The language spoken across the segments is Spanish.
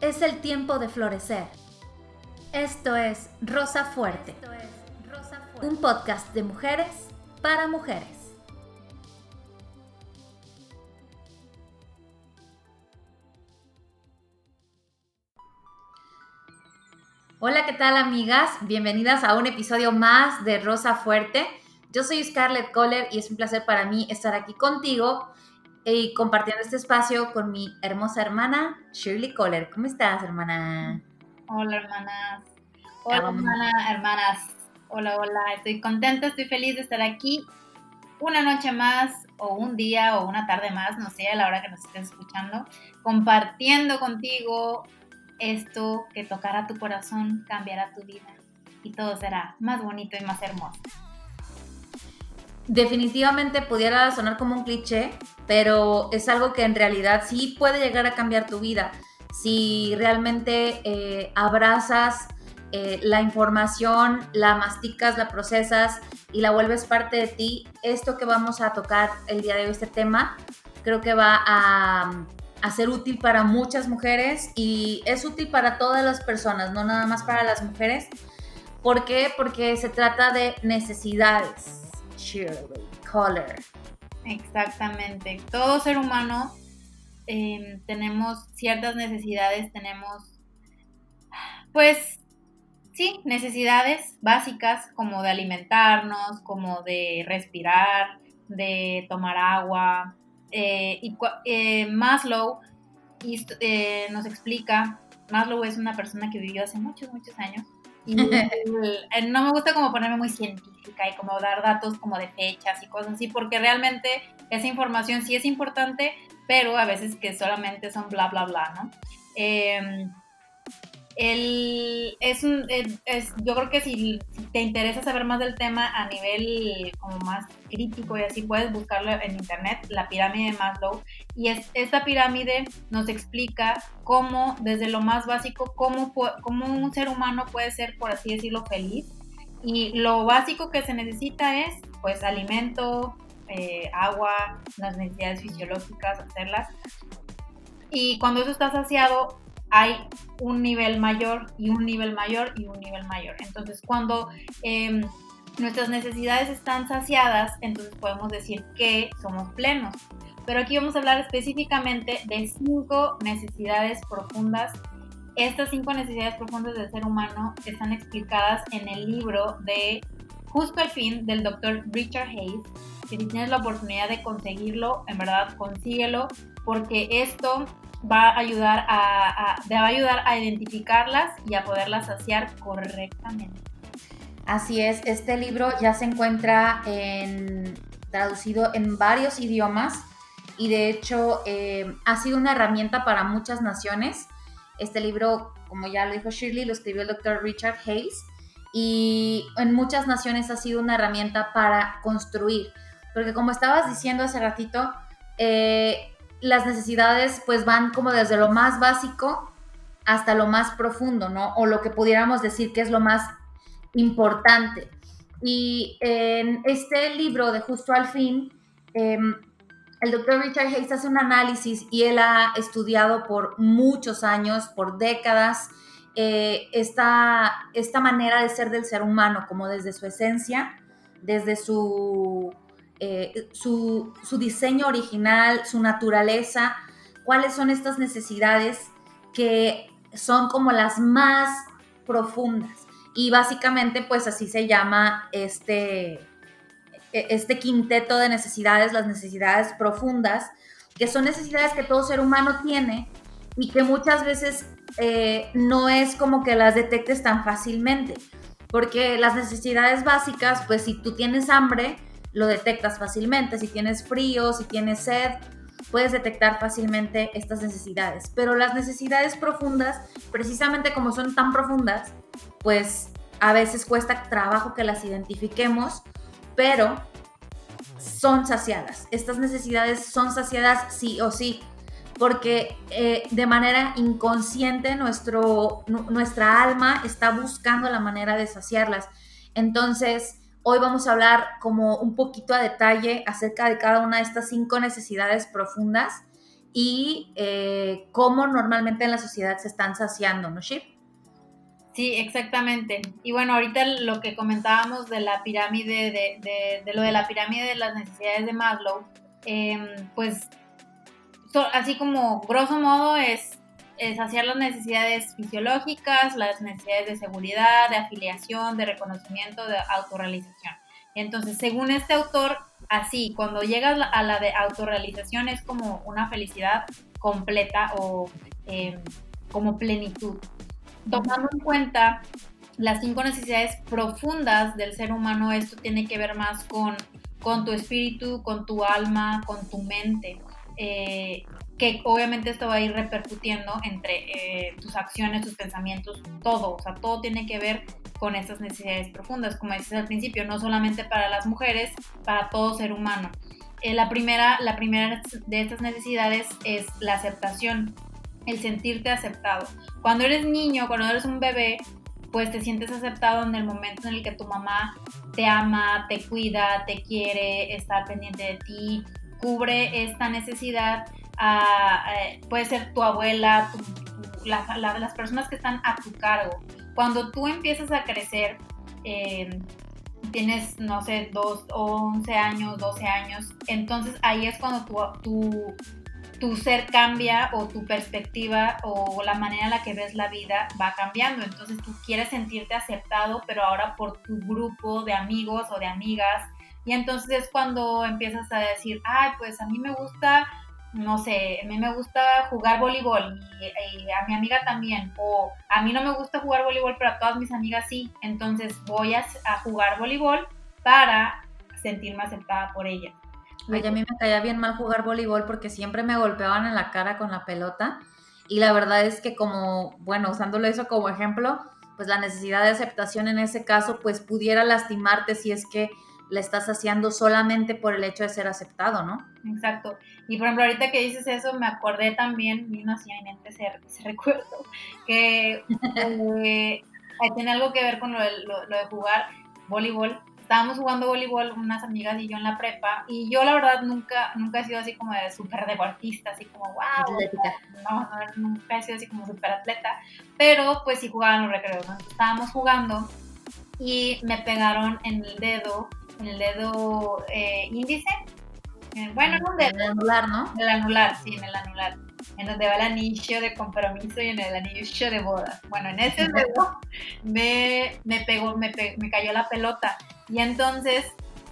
Es el tiempo de florecer. Esto es Rosa Fuerte, un podcast de mujeres para mujeres. Hola, ¿qué tal amigas? Bienvenidas a un episodio más de Rosa Fuerte. Yo soy Scarlett Kohler y es un placer para mí estar aquí contigo y compartiendo este espacio con mi hermosa hermana Shirley Kohler. ¿Cómo estás, hermana? Hola, hermanas. Hola, hermana, hermanas. Hola, hola. Estoy contenta, estoy feliz de estar aquí una noche más o un día o una tarde más, no sé, a la hora que nos estés escuchando, compartiendo contigo esto que tocará tu corazón, cambiará tu vida y todo será más bonito y más hermoso. Definitivamente pudiera sonar como un cliché, pero es algo que en realidad sí puede llegar a cambiar tu vida. Si realmente eh, abrazas eh, la información, la masticas, la procesas y la vuelves parte de ti, esto que vamos a tocar el día de hoy, este tema, creo que va a a ser útil para muchas mujeres y es útil para todas las personas, no nada más para las mujeres. ¿Por qué? Porque se trata de necesidades. Color. Exactamente. Todo ser humano em, tenemos ciertas necesidades, tenemos, pues, sí, necesidades básicas como de alimentarnos, como de respirar, de tomar agua, eh, y eh, Maslow eh, nos explica, Maslow es una persona que vivió hace muchos, muchos años, y no me gusta como ponerme muy científica y como dar datos como de fechas y cosas así, porque realmente esa información sí es importante, pero a veces que solamente son bla, bla, bla, ¿no? Em, el, es un, es, yo creo que si, te interesa saber más del tema a nivel como más crítico y así, puedes buscarlo en internet, la pirámide de Maslow. Y es, esta pirámide nos explica cómo, desde lo más básico, cómo, cómo un ser humano puede ser, por así decirlo, feliz. Y lo básico que se necesita es, pues, alimento, eh, agua, las necesidades fisiológicas, hacerlas. Y cuando eso está saciado, hay un nivel mayor y un nivel mayor y un nivel mayor. Entonces, cuando em, nuestras necesidades están saciadas, entonces podemos decir que somos plenos. Pero aquí vamos a hablar específicamente de cinco necesidades profundas. Estas cinco necesidades profundas del ser humano están explicadas en el libro de Justo al fin del doctor Richard Hayes. Si tienes la oportunidad de conseguirlo, en verdad consíguelo, porque esto va a ayudar a, va a ayudar a identificarlas y a poderlas saciar correctamente. Así es, este libro ya se encuentra en, traducido en varios idiomas y de hecho eh, ha sido una herramienta para muchas naciones. Este libro, como ya lo dijo Shirley, lo escribió el doctor Richard Hayes y en muchas naciones ha sido una herramienta para construir. Porque como estabas diciendo hace ratito, eh, las necesidades pues van como desde lo más básico hasta lo más profundo, ¿no? O lo que pudiéramos decir que es lo más importante. Y en este libro de Justo al Fin, em, el doctor Richard Hayes hace un análisis y él ha estudiado por muchos años, por décadas, eh, esta, esta manera de ser del ser humano, como desde su esencia, desde su eh, su, diseño original, su naturaleza, cuáles son estas necesidades que son como las más profundas. Y básicamente, pues así se llama este, e, este quinteto de necesidades, las necesidades profundas, que son necesidades que todo ser humano tiene y que muchas veces eh, no es como que las detectes tan fácilmente. Porque las necesidades básicas, pues si tú tienes hambre, lo detectas fácilmente. Si tienes frío, si tienes sed, puedes detectar fácilmente estas necesidades. Pero las necesidades profundas, precisamente como son tan profundas, pues a veces cuesta trabajo que las identifiquemos, pero son saciadas. Estas necesidades son saciadas sí o sí, porque eh, de manera inconsciente nuestro, nuestra alma está buscando la manera de saciarlas. Entonces, Hoy vamos a hablar como un poquito a detalle acerca de cada una de estas cinco necesidades profundas y eh, cómo normalmente en la sociedad se están saciando, ¿no, Ship? Sí, exactamente. Y bueno, ahorita lo que comentábamos de la pirámide, de, lo de la pirámide de las necesidades de Maslow, em, pues así como grosso modo es, es saciar las necesidades fisiológicas, las necesidades de seguridad, de afiliación, de reconocimiento, de autorrealización. Entonces, según este autor, así, cuando llegas a la de autorrealización es como una felicidad completa o em, como plenitud. Tomando en cuenta las cinco necesidades profundas del ser humano, esto tiene que ver más con, con tu espíritu, con tu alma, con tu mente. Eh, que obviamente esto va a ir repercutiendo entre eh, tus acciones, tus pensamientos, todo, o sea, todo tiene que ver con estas necesidades profundas, como dices al principio, no solamente para las mujeres, para todo ser humano. Eh, la, primera, la primera de estas necesidades es la aceptación, el sentirte aceptado. Cuando eres niño, cuando eres un bebé, pues te sientes aceptado en el momento en el que tu mamá te ama, te cuida, te quiere, está pendiente de ti, cubre esta necesidad. Puede ser tu abuela, las personas que están a tu cargo. Cuando tú empiezas a crecer, em, tienes, no sé, dos, 11 años, 12 años, entonces ahí es cuando tu, tu, ser cambia o tu perspectiva o la manera en la que ves la vida va cambiando. Entonces tú quieres sentirte aceptado, pero ahora por tu grupo de amigos o de amigas. Y entonces es cuando empiezas a decir, ay, pues a mí me gusta no sé, a mí me gusta jugar voleibol y, a mi amiga también, o a mí no me gusta jugar voleibol, pero a todas mis amigas sí, entonces voy a, jugar voleibol para sentirme aceptada por ella. Ay, a mí me caía bien mal jugar voleibol porque siempre me golpeaban en la cara con la pelota y la verdad es que como, bueno, usándolo eso como ejemplo, pues la necesidad de aceptación en ese caso pues pudiera lastimarte si es que le estás haciendo solamente por el hecho de ser aceptado, ¿no? Exacto. Y por ejemplo, ahorita que dices eso, me acordé también, vino así en mente ese, recuerdo, que eh, tiene algo que ver con lo de, lo, de jugar voleibol. Estábamos jugando voleibol unas amigas y yo en la prepa, y yo la verdad nunca, nunca he sido así como de súper deportista, así como wow. No, no, nunca he sido así como súper atleta, pero pues sí jugaban los recreos, Estábamos jugando y me pegaron en el dedo en el dedo eh, índice. Bueno, en un dedo. En el anular, ¿no? En el anular, sí, en el anular. En donde va el anillo de compromiso y en el anillo de boda. Bueno, en ese dedo me, me pegó, me, me cayó la pelota. Y entonces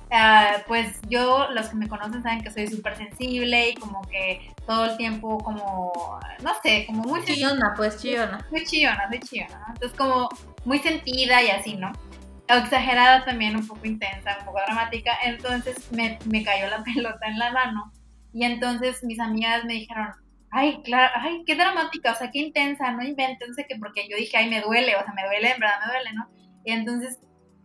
Uh, pues yo, los que me conocen saben que soy súper sensible y como que todo el tiempo como, no sé, como muy... Chillona, pues chillona. Muy chillona, muy chillona. Entonces como muy sentida y así, ¿no? Exagerada también, un poco intensa, un poco dramática. Entonces me, me, cayó la pelota en la mano y entonces mis amigas me dijeron, ay, claro, ay, qué dramática, o sea, qué intensa, no sé qué, porque yo dije, ay, me duele, o sea, me duele, en verdad me duele, ¿no? Y entonces,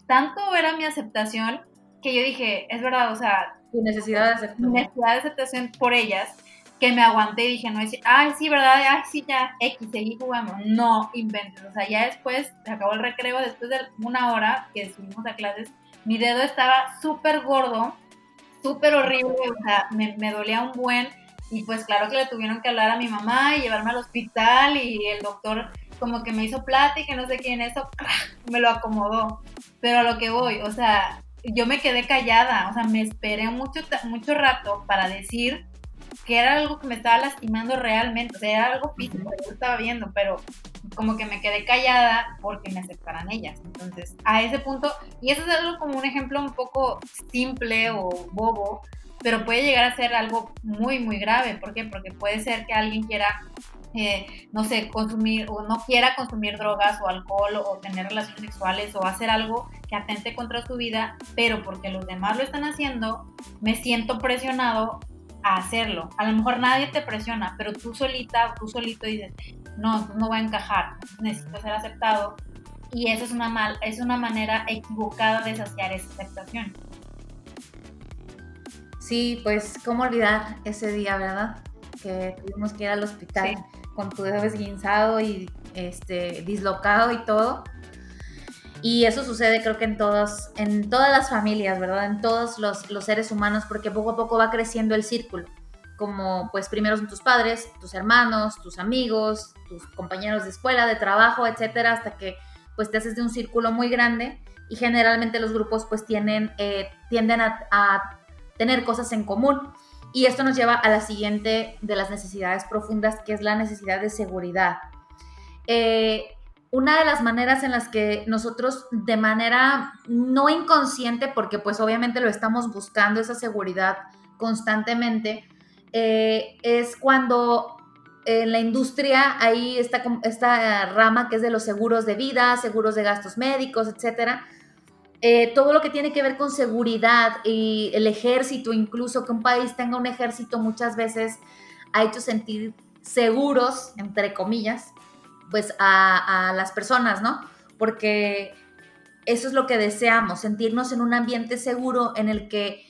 tanto era mi aceptación que yo dije, es verdad, o sea, necesidad de aceptación. Necesidad de aceptación por ellas que me aguanté y dije, no, decir, ay, sí, ¿verdad? Ay, sí, ya, X, seguí jugando. No inventes. O sea, ya después, se acabó el recreo, después de una hora que estuvimos a clases, mi dedo estaba súper gordo, súper horrible, o sea, me, me, dolía un buen. Y pues claro que le tuvieron que hablar a mi mamá y llevarme al hospital y el doctor como que me hizo plática, no sé quién, eso, me lo acomodó. Pero a lo que voy, o sea, yo me quedé callada, o sea, me esperé mucho, mucho rato para decir que era algo que me estaba lastimando realmente, o sea, era algo físico que yo estaba viendo, pero como que me quedé callada porque me aceptaran ellas. Entonces, a ese punto, y eso es algo como un ejemplo un poco simple o bobo, pero puede llegar a ser algo muy, muy grave. ¿Por qué? Porque puede ser que alguien quiera, eh, no sé, consumir o no quiera consumir drogas o alcohol o tener relaciones sexuales o hacer algo que atente contra su vida, pero porque los demás lo están haciendo, me siento presionado a hacerlo. A lo mejor nadie te presiona, pero tú solita, tú solito dices, no, no voy a encajar, necesito ser aceptado. Y eso es una, mal, es una manera equivocada de saciar esa aceptación. Sí, pues cómo olvidar ese día, ¿verdad? Que tuvimos que ir al hospital con tu dedo esguinzado y este, dislocado y todo. Y eso sucede creo que en, todos, en todas las familias, ¿verdad? En todos los, los seres humanos, porque poco a poco va creciendo el círculo. como pues primero son tus padres, tus hermanos, tus amigos, tus compañeros de escuela, de trabajo, etcétera, hasta que pues te haces de un círculo muy grande y generalmente los grupos pues tienen, eh, tienden a, tener cosas en común. Y esto nos lleva a la siguiente de las necesidades profundas, que es la necesidad de seguridad. Eh, una de las maneras en las que nosotros de manera no inconsciente, porque pues obviamente lo estamos buscando esa seguridad constantemente, eh, es cuando en la industria hay esta, esta rama que es de los seguros de vida, seguros de gastos médicos, etcétera. Eh, todo lo que tiene que ver con seguridad y el ejército, incluso que un país tenga un ejército muchas veces ha hecho sentir seguros, entre comillas, pues a, las personas, ¿no? Porque eso es lo que deseamos, sentirnos en un ambiente seguro en el que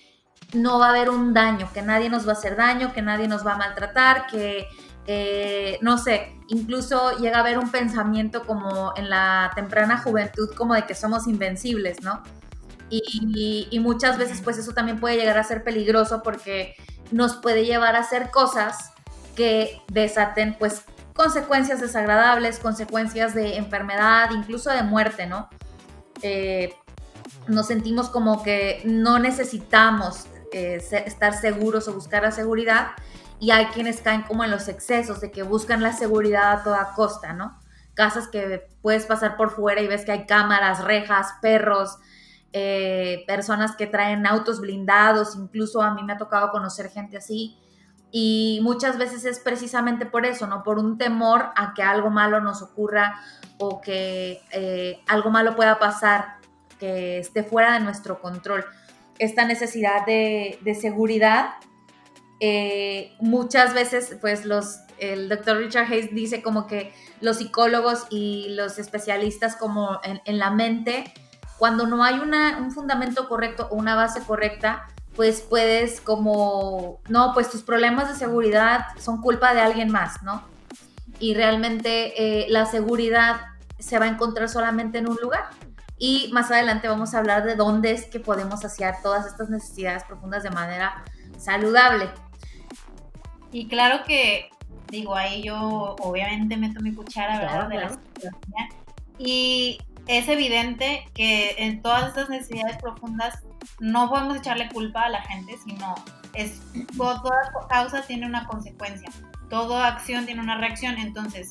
no va a haber un daño, que nadie nos va a hacer daño, que nadie nos va a maltratar, que eh, no sé, incluso llega a haber un pensamiento como en la temprana juventud, como de que somos invencibles, ¿no? Y, muchas veces pues eso también puede llegar a ser peligroso porque nos puede llevar a hacer cosas que desaten pues consecuencias desagradables, consecuencias de enfermedad, incluso de muerte, ¿no? Eh, nos sentimos como que no necesitamos eh, estar seguros o buscar la seguridad y hay quienes caen como en los excesos de que buscan la seguridad a toda costa, ¿no? Casas que puedes pasar por fuera y ves que hay cámaras, rejas, perros, eh, personas que traen autos blindados, incluso a mí me ha tocado conocer gente así. Y muchas veces es precisamente por eso, ¿no? Por un temor a que algo malo nos ocurra o que eh, algo malo pueda pasar, que esté fuera de nuestro control. Esta necesidad de, de seguridad eh, muchas veces, pues los, el doctor Richard Hayes dice como que los psicólogos y los especialistas como en, la mente, cuando no hay una, un fundamento correcto o una base correcta, pues puedes como, no, pues tus problemas de seguridad son culpa de alguien más, ¿no? Y realmente eh, la seguridad se va a encontrar solamente en un lugar. Y más adelante vamos a hablar de dónde es que podemos saciar todas estas necesidades profundas de manera saludable. Y claro que, digo, ahí yo obviamente meto mi cuchara, ¿verdad? de la Y es evidente que en todas estas necesidades profundas no podemos echarle culpa a la gente, sino es toda causa tiene una consecuencia, toda acción tiene una reacción, entonces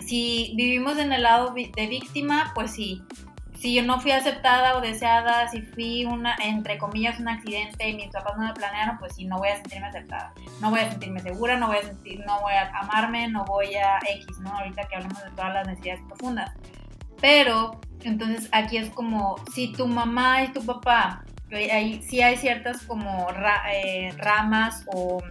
si vivimos en el lado de víctima, pues sí, si yo no fui aceptada o deseada, si fui una, entre comillas, un accidente y mis papás no me planearon, pues sí, no voy a sentirme aceptada. No voy a sentirme segura, no voy a no voy a amarme, no voy a X, ¿no? Ahorita que hablamos de todas las necesidades profundas. Pero, entonces aquí es como, si tu mamá y tu papá, hay, sí hay ciertas como eh, ramas o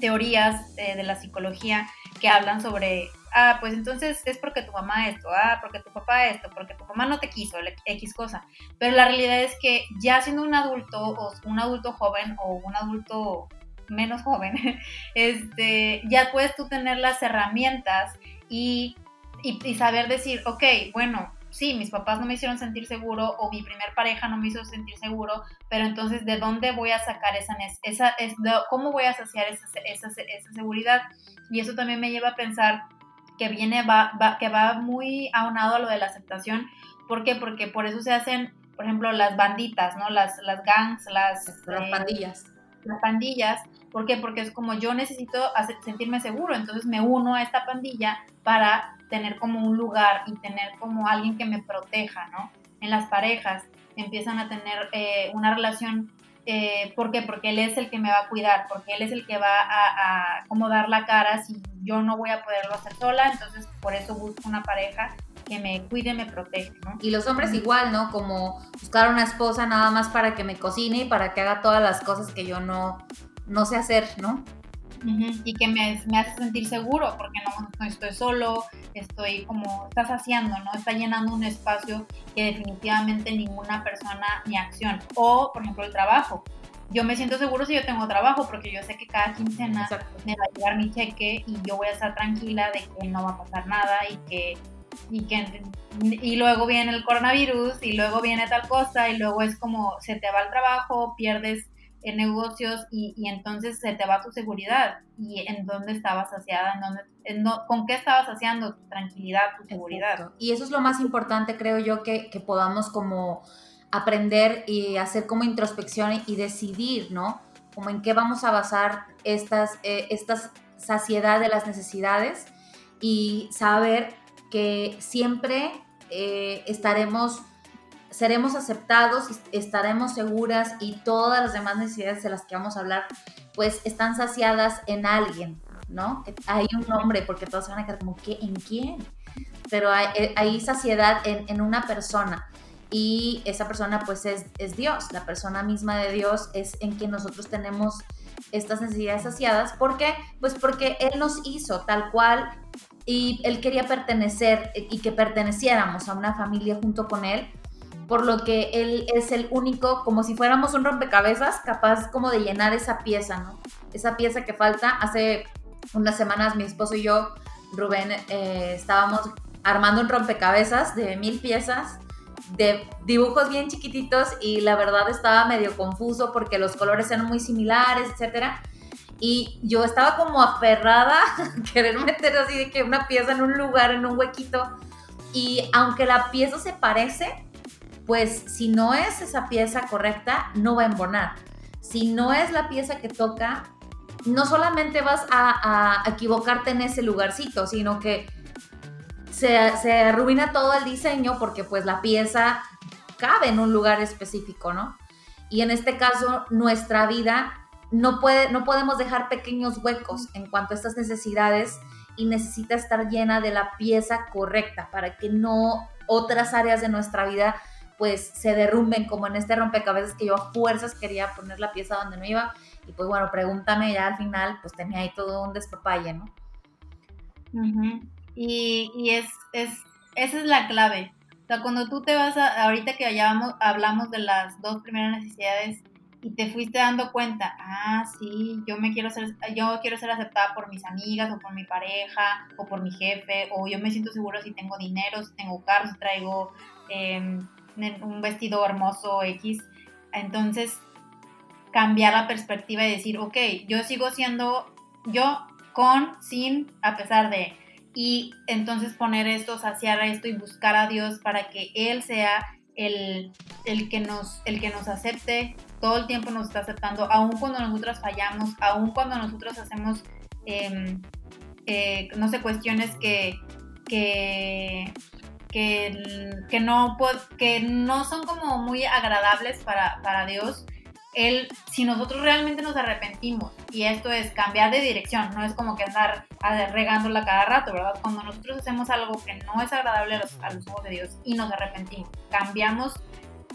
teorías eh, de la psicología que hablan sobre ah, pues entonces es porque tu mamá esto, ah, porque tu papá esto, porque tu mamá no te quiso, X cosa. Pero la realidad es que ya siendo un adulto o un adulto joven o un adulto menos joven, este, ya puedes tú tener las herramientas y, y, saber decir, ok, bueno, sí, mis papás no me hicieron sentir seguro o mi primer pareja no me hizo sentir seguro, pero entonces, ¿de dónde voy a sacar esa, esa, cómo voy a saciar esa, esa, esa seguridad? Y eso también me lleva a pensar que viene, va, que va muy aunado a lo de la aceptación. ¿Por qué? Porque por eso se hacen, por ejemplo, las banditas, ¿no? Las, las gangs, las... Las eh, pandillas. Las pandillas. ¿Por qué? Porque es como yo necesito sentirme seguro, entonces me uno a esta pandilla para tener como un lugar y tener como alguien que me proteja, ¿no? En las parejas empiezan a tener eh, una relación eh, ¿Por qué? Porque él es el que me va a cuidar, porque él es el que va a, a dar la cara si yo no voy a poderlo hacer sola, entonces por eso busco una pareja que me cuide, me protege, ¿no? Y los hombres igual, ¿no? Como buscar una esposa nada más para que me cocine y para que haga todas las cosas que yo no, no sé hacer, ¿no? Y que me, me, hace sentir seguro porque no, no, estoy solo, estoy como, estás haciendo, ¿no? Está llenando un espacio que definitivamente ninguna persona ni acción. O, por ejemplo, el trabajo. Yo me siento seguro si yo tengo trabajo porque yo sé que cada quincena me va a llegar mi cheque y yo voy a estar tranquila de que no va a pasar nada y que y que y luego viene el coronavirus y luego viene tal cosa y luego es como se te va el trabajo, pierdes en negocios y, entonces se te va tu seguridad y en dónde estabas saciada, en dónde, con qué estabas saciando tu tranquilidad, tu seguridad. Y eso es lo más importante, creo yo, que, que podamos como aprender y hacer como introspección y decidir, ¿no? Como en qué vamos a basar estas, eh, estas saciedad de las necesidades y saber que siempre eh, estaremos seremos aceptados, estaremos seguras y todas las demás necesidades de las que vamos a hablar, pues están saciadas en alguien, ¿no? Hay un nombre, porque todos se van a quedar como, ¿qué? ¿En quién? Pero hay, eh, saciedad en, una persona y esa persona pues es, es, Dios, la persona misma de Dios es en quien nosotros tenemos estas necesidades saciadas. ¿Por qué? Pues porque Él nos hizo tal cual y Él quería pertenecer y que perteneciéramos a una familia junto con Él por lo que él es el único, como si fuéramos un rompecabezas, capaz como de llenar esa pieza, ¿no? Esa pieza que falta. Hace unas semanas mi esposo y yo, Rubén, eh, estábamos armando un rompecabezas de mil piezas de dibujos bien chiquititos y la verdad estaba medio confuso porque los colores eran muy similares, etcétera. Y yo estaba como aferrada a querer meter así de que una pieza en un lugar, en un huequito. Y aunque la pieza se parece, pues si no es esa pieza correcta, no va a embonar. Si no es la pieza que toca, no solamente vas a, equivocarte en ese lugarcito, sino que se, se, arruina todo el diseño porque pues la pieza cabe en un lugar específico, ¿no? Y en este caso, nuestra vida no, puede, no podemos dejar pequeños huecos en cuanto a estas necesidades y necesita estar llena de la pieza correcta para que no otras áreas de nuestra vida pues se derrumben como en este rompecabezas que yo a fuerzas quería poner la pieza donde no iba y pues bueno, pregúntame ya al final, pues tenía ahí todo un despapalle, ¿no? Y, y es, es, esa es la clave. O sea, cuando tú te vas a, ahorita que hablamos, hablamos de las dos primeras necesidades y te fuiste dando cuenta, ah, sí, yo me quiero ser, yo quiero ser aceptada por mis amigas o por mi pareja o por mi jefe, o yo me siento seguro si tengo dinero, si tengo carros, si traigo eh, un vestido hermoso X. Entonces, cambiar la perspectiva y decir, ok, yo sigo siendo yo con, sin, a pesar de. Y entonces poner esto, saciar esto y buscar a Dios para que Él sea el, el, que nos, el que nos acepte, todo el tiempo nos está aceptando, aun cuando nosotros fallamos, aun cuando nosotros hacemos, em, eh, no sé, cuestiones que, que que, no, que no son como muy agradables para, para Dios, él, si nosotros realmente nos arrepentimos, y esto es cambiar de dirección, no es como que andar regándola cada rato, ¿verdad? Cuando nosotros hacemos algo que no es agradable a los, ojos de Dios y nos arrepentimos, cambiamos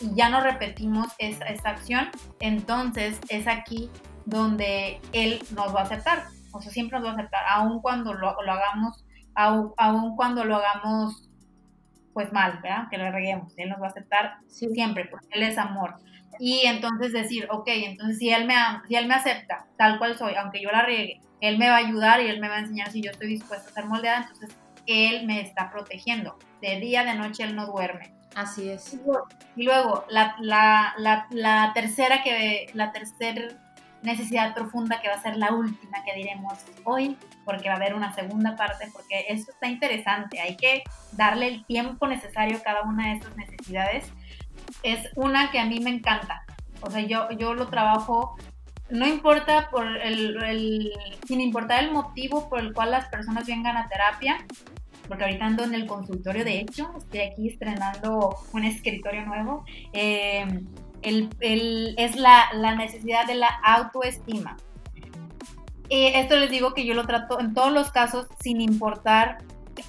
y ya no repetimos esa, esa, acción, entonces es aquí donde Él nos va a aceptar. O sea, siempre nos va a aceptar, aun cuando lo, lo hagamos, aun, aun cuando lo hagamos pues mal, ¿verdad? Que lo reguemos. Él nos va a aceptar siempre, porque Él es amor. Y entonces decir, ok, entonces si él, me si él me acepta tal cual soy, aunque yo la riegue, Él me va a ayudar y Él me va a enseñar si yo estoy dispuesta a ser moldeada, entonces Él me está protegiendo. De día, de noche, Él no duerme. Así es. Y luego, la, la, la, la tercera que, la tercera necesidad profunda que va a ser la última que diremos hoy, porque va a haber una segunda parte, porque esto está interesante, hay que darle el tiempo necesario a cada una de estas necesidades. Es una que a mí me encanta, o sea, yo, yo lo trabajo, no importa por el, sin importar el motivo por el cual las personas vengan a terapia, porque ahorita ando en el consultorio, de hecho, estoy aquí estrenando un escritorio nuevo. Eh, el, es la, necesidad de la autoestima. Y esto les digo que yo lo trato en todos los casos sin importar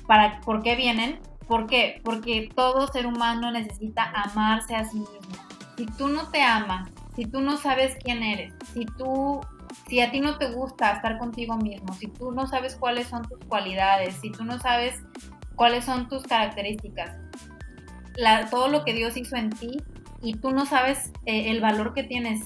para, por qué vienen. ¿Por qué? Porque todo ser humano necesita amarse a sí mismo. Si tú no te amas, si tú no sabes quién eres, si tú si a ti no te gusta estar contigo mismo, si tú no sabes cuáles son tus cualidades, si tú no sabes cuáles son tus características, todo lo que Dios hizo en ti y tú no sabes eh, el valor que tienes,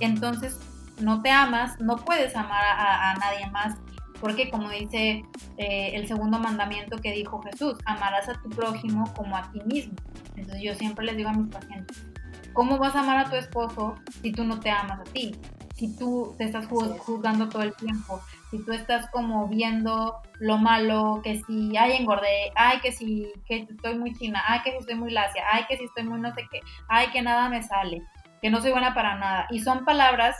entonces no te amas, no puedes amar a, nadie más, porque como dice eh, el segundo mandamiento que dijo Jesús, amarás a tu prójimo como a ti mismo. Entonces yo siempre les digo a mis pacientes, ¿cómo vas a amar a tu esposo si tú no te amas a ti? Si tú te estás juzgando todo el tiempo, si tú estás como viendo lo malo, que si, ay, engordé, ay, que si, que estoy muy china, ay, que si estoy muy lacia, ay, que si estoy muy no sé qué, ay, que nada me sale, que no soy buena para nada. Y son palabras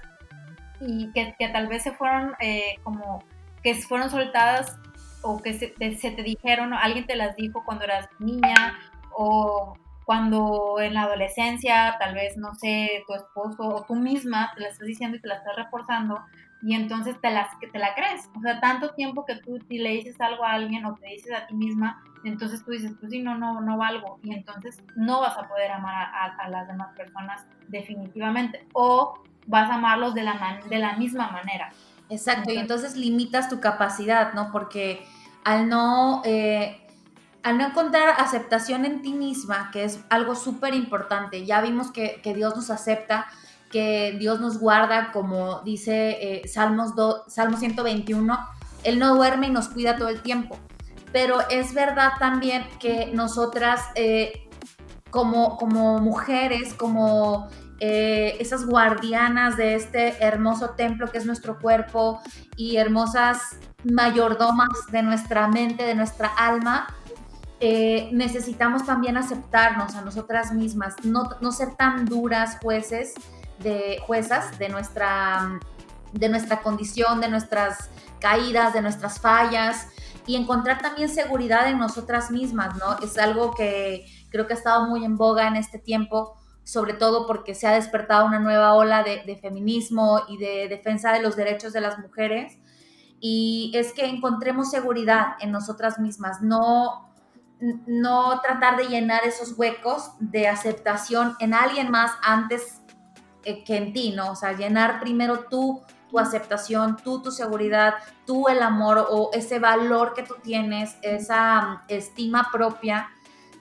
y que, que tal vez se fueron eh, como, que fueron soltadas o que se, te dijeron, alguien te las dijo cuando eras niña o cuando en la adolescencia, tal vez, no sé, tu esposo o tú misma te la estás diciendo y te la estás reforzando y entonces te, las, te la crees. O sea, tanto tiempo que tú le dices algo a alguien o te dices a ti misma, entonces tú dices, pues sí, no, no, no valgo. Y entonces no vas a poder amar a, las demás personas definitivamente. O vas a amarlos de la, de la misma manera. Exacto, y entonces limitas tu capacidad, ¿no? Porque al no... Eh, al no encontrar aceptación en ti misma, que es algo súper importante, ya vimos que, Dios nos acepta, que Dios nos guarda, como dice eh, Salmos, Salmo 121, Él no duerme y nos cuida todo el tiempo. Pero es verdad también que nosotras, eh, como, como mujeres, como eh, esas guardianas de este hermoso templo que es nuestro cuerpo y hermosas mayordomas de nuestra mente, de nuestra alma, necesitamos también aceptarnos a nosotras mismas, no, no, ser tan duras jueces de juezas de nuestra, de nuestra condición, de nuestras caídas, de nuestras fallas y encontrar también seguridad en nosotras mismas, ¿no? Es algo que creo que ha estado muy en boga en este tiempo, sobre todo porque se ha despertado una nueva ola de, de feminismo y de defensa de los derechos de las mujeres. Y es que encontremos seguridad en nosotras mismas, no no tratar de llenar esos huecos de aceptación en alguien más antes eh, que en ti, ¿no? O sea, llenar primero tú tu aceptación, tú tu seguridad, tú el amor o ese valor que tú tienes, esa mm, estima propia,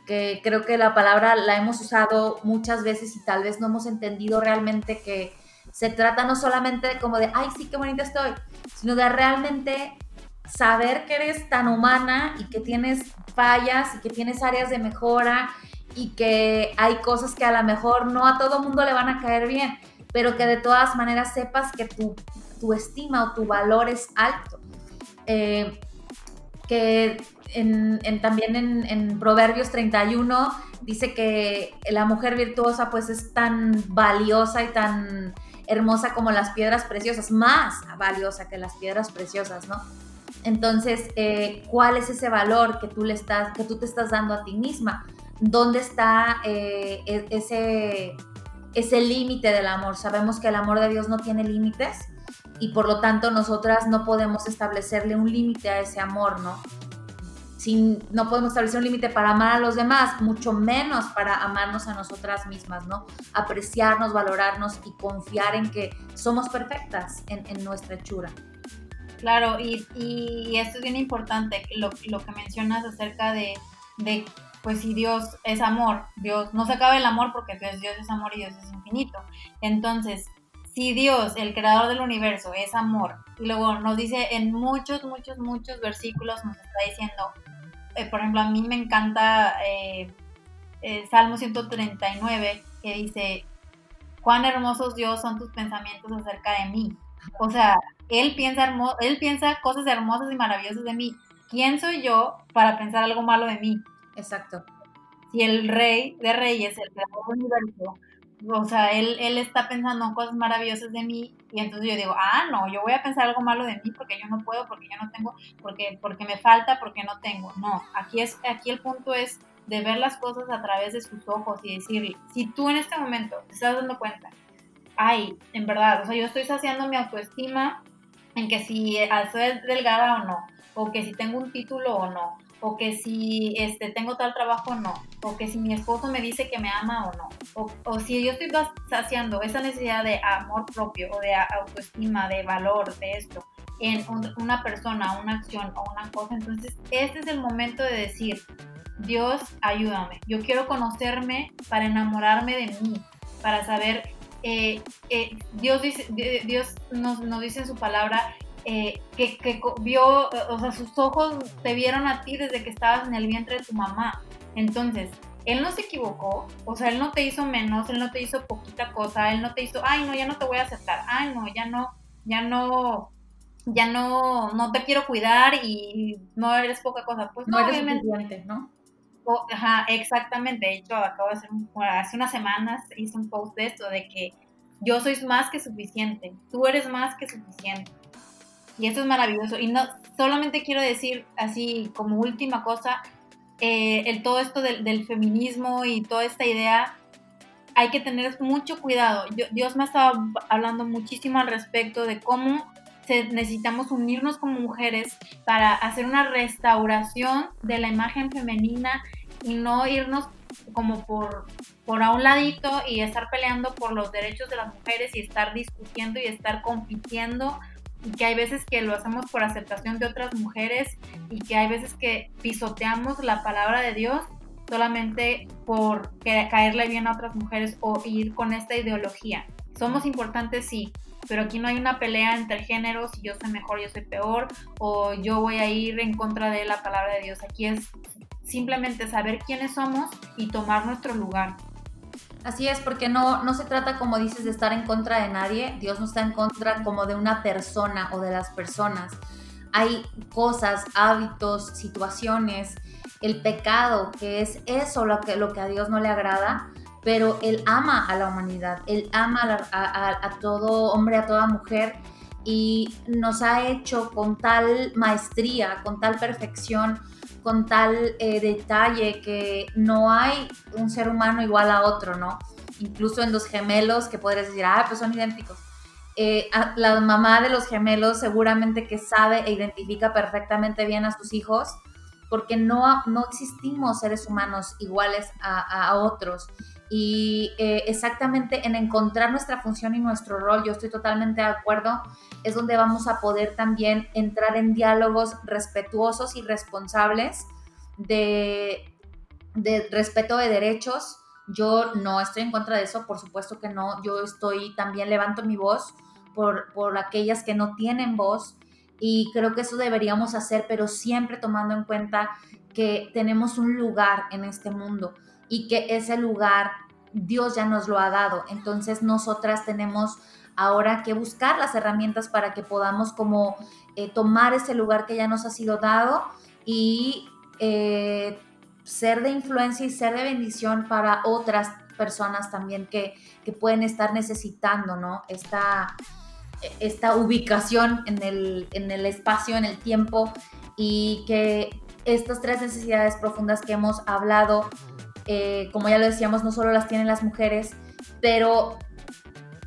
que creo que la palabra la hemos usado muchas veces y tal vez no hemos entendido realmente que se trata no solamente de como de, ay, sí, qué bonita estoy, sino de realmente saber que eres tan humana y que tienes fallas y que tienes áreas de mejora y que hay cosas que a lo mejor no a todo mundo le van a caer bien, pero que de todas maneras sepas que tu, tu estima o tu valor es alto. Eh, que en, también en, en, Proverbios 31 dice que la mujer virtuosa pues es tan valiosa y tan hermosa como las piedras preciosas, más valiosa que las piedras preciosas, ¿no? Entonces, eh, ¿cuál es ese valor que tú, le estás, que tú te estás dando a ti misma? ¿Dónde está eh, e, ese, ese límite del amor? Sabemos que el amor de Dios no tiene límites y por lo tanto nosotras no podemos establecerle un límite a ese amor, ¿no? Sin, no podemos establecer un límite para amar a los demás, mucho menos para amarnos a nosotras mismas, ¿no? Apreciarnos, valorarnos y confiar en que somos perfectas en, nuestra hechura. Claro, y, y esto es bien importante, lo, lo que mencionas acerca de, pues si Dios es amor, Dios no se acaba el amor porque Dios, Dios es amor y Dios es infinito. Entonces, si Dios, el creador del universo, es amor, y luego nos dice en muchos, muchos, muchos versículos, nos está diciendo, eh, por ejemplo, a mí me encanta eh, el Salmo 139, que dice, cuán hermosos Dios son tus pensamientos acerca de mí. O sea, él piensa, él piensa cosas hermosas y maravillosas de mí. ¿Quién soy yo para pensar algo malo de mí? Exacto. Si el rey de reyes, el creador del universo, o sea, él, él está pensando cosas maravillosas de mí y entonces yo digo, ah, no, yo voy a pensar algo malo de mí porque yo no puedo, porque yo no tengo, porque, porque me falta, porque no tengo. No, aquí, es, aquí el punto es de ver las cosas a través de sus ojos y decir, si tú en este momento te estás dando cuenta, ay, en verdad, o sea, yo estoy saciando mi autoestima en que si soy delgada o no, o que si tengo un título o no, o que si este, tengo tal trabajo o no, o que si mi esposo me dice que me ama o no, o, o si yo estoy saciando esa necesidad de amor propio o de autoestima, de valor, de esto, en una persona, una acción o una cosa, entonces este es el momento de decir, Dios, ayúdame, yo quiero conocerme para enamorarme de mí, para saber eh, eh, Dios, dice, Dios nos, nos, dice en su palabra eh, que, que, vio, o sea, sus ojos te vieron a ti desde que estabas en el vientre de tu mamá. Entonces, él no se equivocó, o sea, él no te hizo menos, él no te hizo poquita cosa, él no te hizo, ay, no, ya no te voy a aceptar, ay, no, ya no, ya no, ya no, no te quiero cuidar y no eres poca cosa. Pues no, eres suficiente, ¿no? ajá, exactamente. De hecho, acabo de hacer, hace unas semanas hice un post de esto, de que yo soy más que suficiente, tú eres más que suficiente. Y eso es maravilloso. Y no, solamente quiero decir así como última cosa, eh, el, todo esto del, feminismo y toda esta idea, hay que tener mucho cuidado. Dios me ha estado hablando muchísimo al respecto de cómo necesitamos unirnos como mujeres para hacer una restauración de la imagen femenina y no irnos como por, por a un ladito y estar peleando por los derechos de las mujeres y estar discutiendo y estar compitiendo y que hay veces que lo hacemos por aceptación de otras mujeres y que hay veces que pisoteamos la palabra de Dios solamente por caerle bien a otras mujeres o ir con esta ideología. Somos importantes, sí, pero aquí no hay una pelea entre géneros, si yo soy mejor, yo soy peor, o yo voy a ir en contra de la palabra de Dios. Aquí es simplemente saber quiénes somos y tomar nuestro lugar. Así es, porque no, no se trata, como dices, de estar en contra de nadie. Dios no está en contra como de una persona o de las personas. Hay cosas, hábitos, situaciones, el pecado, que es eso lo que, lo que a Dios no le agrada, pero Él ama a la humanidad, Él ama a, a todo hombre, a toda mujer y nos ha hecho con tal maestría, con tal perfección, con tal eh, detalle que no hay un ser humano igual a otro, ¿no? Incluso en los gemelos que podrías decir, ah, pues son idénticos. Eh, la mamá de los gemelos seguramente que sabe e identifica perfectamente bien a sus hijos porque no, no existimos seres humanos iguales a, a otros y eh, exactamente en encontrar nuestra función y nuestro rol, yo estoy totalmente de acuerdo, es donde vamos a poder también entrar en diálogos respetuosos y responsables de, de respeto de derechos. Yo no estoy en contra de eso, por supuesto que no, yo estoy también levanto mi voz por, por aquellas que no tienen voz y creo que eso deberíamos hacer, pero siempre tomando en cuenta que tenemos un lugar en este mundo y que ese lugar Dios ya nos lo ha dado. Entonces nosotras tenemos ahora que buscar las herramientas para que podamos como eh, tomar ese lugar que ya nos ha sido dado y eh, ser de influencia y ser de bendición para otras personas también que, pueden estar necesitando, ¿no? Esta, esta ubicación en el, en el espacio, en el tiempo y que estas tres necesidades profundas que hemos hablado eh, como ya lo decíamos, no solo las tienen las mujeres, pero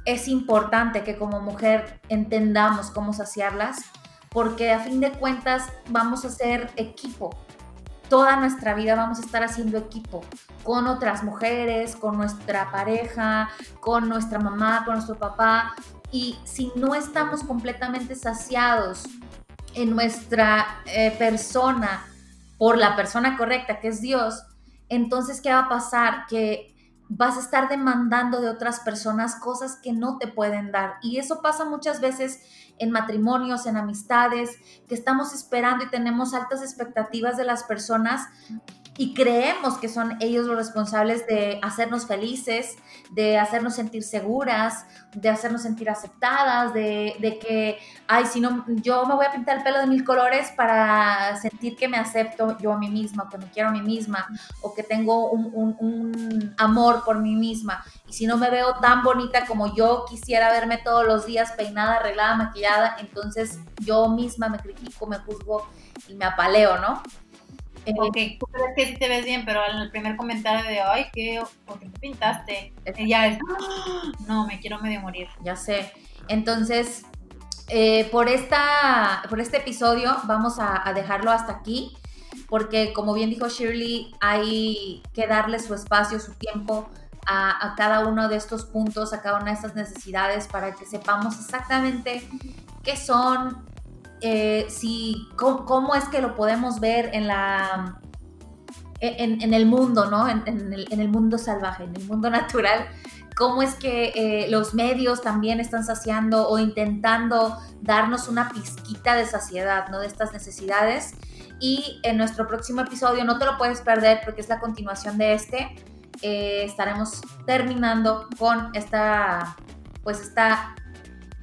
es importante que como mujer entendamos cómo saciarlas, porque a fin de cuentas vamos a ser equipo. Toda nuestra vida vamos a estar haciendo equipo con otras mujeres, con nuestra pareja, con nuestra mamá, con nuestro papá. Y si no estamos completamente saciados en nuestra eh, persona por la persona correcta, que es Dios, entonces, ¿qué va a pasar? Que vas a estar demandando de otras personas cosas que no te pueden dar. Y eso pasa muchas veces en matrimonios, en amistades, que estamos esperando y tenemos altas expectativas de las personas y creemos que son ellos los responsables de hacernos felices, de hacernos sentir seguras, de hacernos sentir aceptadas, de, que, ay, si no, yo me voy a pintar el pelo de mil colores para sentir que me acepto yo a mí misma, que me quiero a mí misma, o que tengo un, un amor por mí misma. Y si no me veo tan bonita como yo quisiera verme todos los días, peinada, arreglada, maquillada, entonces yo misma me critico, me juzgo y me apaleo, ¿no? Eh, ok, tú crees que sí te ves bien, pero en el primer comentario de, ay, ¿qué? ¿por qué te pintaste? ya es, ¡Ah! no, me quiero medio morir. Ya sé. Entonces, eh, por, esta, por este episodio vamos a, dejarlo hasta aquí, porque como bien dijo Shirley, hay que darle su espacio, su tiempo a, a, cada uno de estos puntos, a cada una de estas necesidades, para que sepamos exactamente qué son, eh, si, cómo, es que lo podemos ver en la... En, el mundo, ¿no? En, el, mundo salvaje, en el mundo natural, cómo es que eh, los medios también están saciando o intentando darnos una pizquita de saciedad, ¿no? De estas necesidades Y en nuestro próximo episodio, no te lo puedes perder porque es la continuación de este, eh, estaremos terminando con esta, pues esta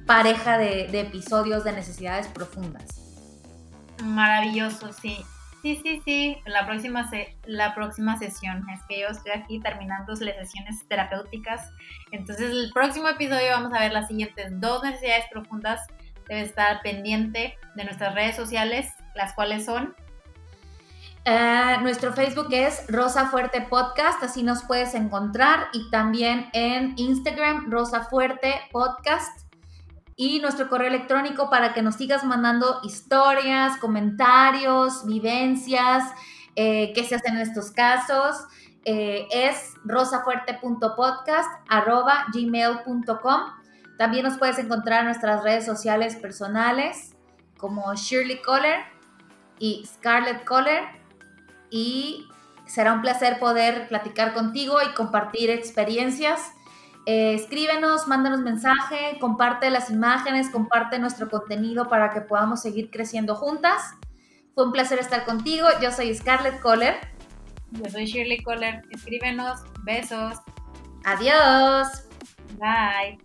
pareja de, de episodios de necesidades profundas. Maravilloso, sí. Sí, sí, sí, la próxima, la próxima sesión. Es que yo estoy aquí terminando las sesiones terapéuticas. Entonces, el próximo episodio vamos a ver las siguientes dos necesidades profundas. Debe estar pendiente de nuestras redes sociales, las cuales son. Eh, nuestro Facebook es Rosa Fuerte Podcast, así nos puedes encontrar. Y también en Instagram, Rosa Fuerte Podcast y nuestro correo electrónico para que nos sigas mandando historias, comentarios, vivencias, eh, qué se hacen en estos casos. Eh, es rosafuerte.podcast.gmail.com. También nos puedes encontrar en nuestras redes sociales personales como Shirley Coller y Scarlett Coller. Y será un placer poder platicar contigo y compartir experiencias eh, escríbenos, mándanos mensaje, comparte las imágenes, comparte nuestro contenido para que podamos seguir creciendo juntas. Fue un placer estar contigo. Yo soy Scarlett Kohler. Yo soy Shirley Kohler. Escríbenos. Besos. Adiós. Bye.